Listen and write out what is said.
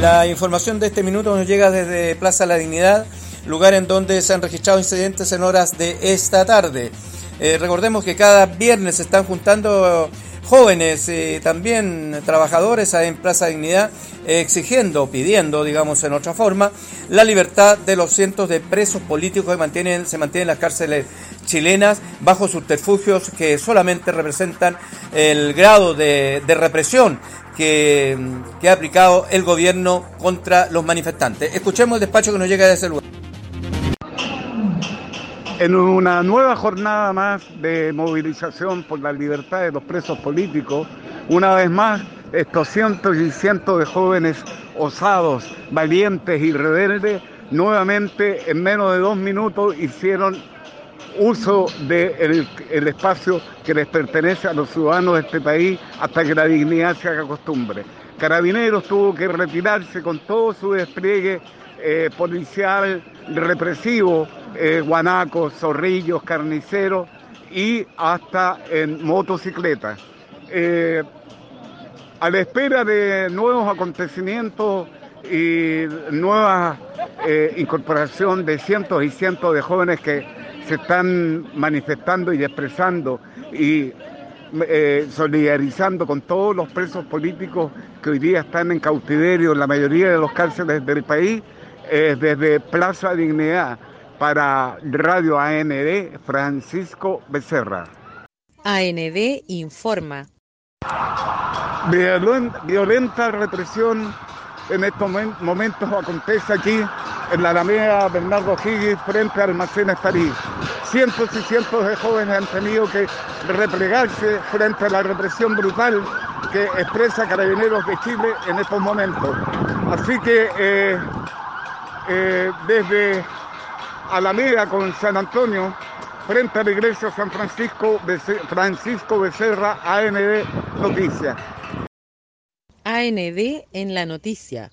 La información de este minuto nos llega desde Plaza La Dignidad, lugar en donde se han registrado incidentes en horas de esta tarde. Eh, recordemos que cada viernes se están juntando jóvenes, y también trabajadores en Plaza Dignidad, exigiendo, pidiendo, digamos en otra forma, la libertad de los cientos de presos políticos que mantienen, se mantienen en las cárceles chilenas bajo subterfugios que solamente representan el grado de, represión que, que, ha aplicado el gobierno contra los manifestantes. Escuchemos el despacho que nos llega de ese lugar en una nueva jornada más de movilización por la libertad de los presos políticos, una vez más estos cientos y cientos de jóvenes osados, valientes y rebeldes, nuevamente en menos de dos minutos hicieron uso del espacio que les pertenece a los ciudadanos de este país hasta que la dignidad se haga costumbre. Carabineros tuvo que retirarse con todo su despliegue eh, policial represivo, eh, guanacos, zorrillos, carniceros y hasta en motocicletas. Eh, a la espera de nuevos acontecimientos y nueva incorporación de cientos y cientos de jóvenes que se están manifestando y expresando y solidarizando con todos los presos políticos que hoy día están en cautiverio en la mayoría de los cárceles del país, desde Plaza Dignidad para Radio AND, Francisco Becerra. AND informa. Violenta represión en estos momentos acontece aquí en la Alameda Bernardo Higgins frente al almacén París. Cientos y cientos de jóvenes han tenido que replegarse frente a la represión brutal que expresa Carabineros de Chile en estos momentos. Así que eh, eh, desde Alameda con San Antonio, frente a la iglesia San Francisco, Francisco Becerra, AND Noticias. AND en la noticia.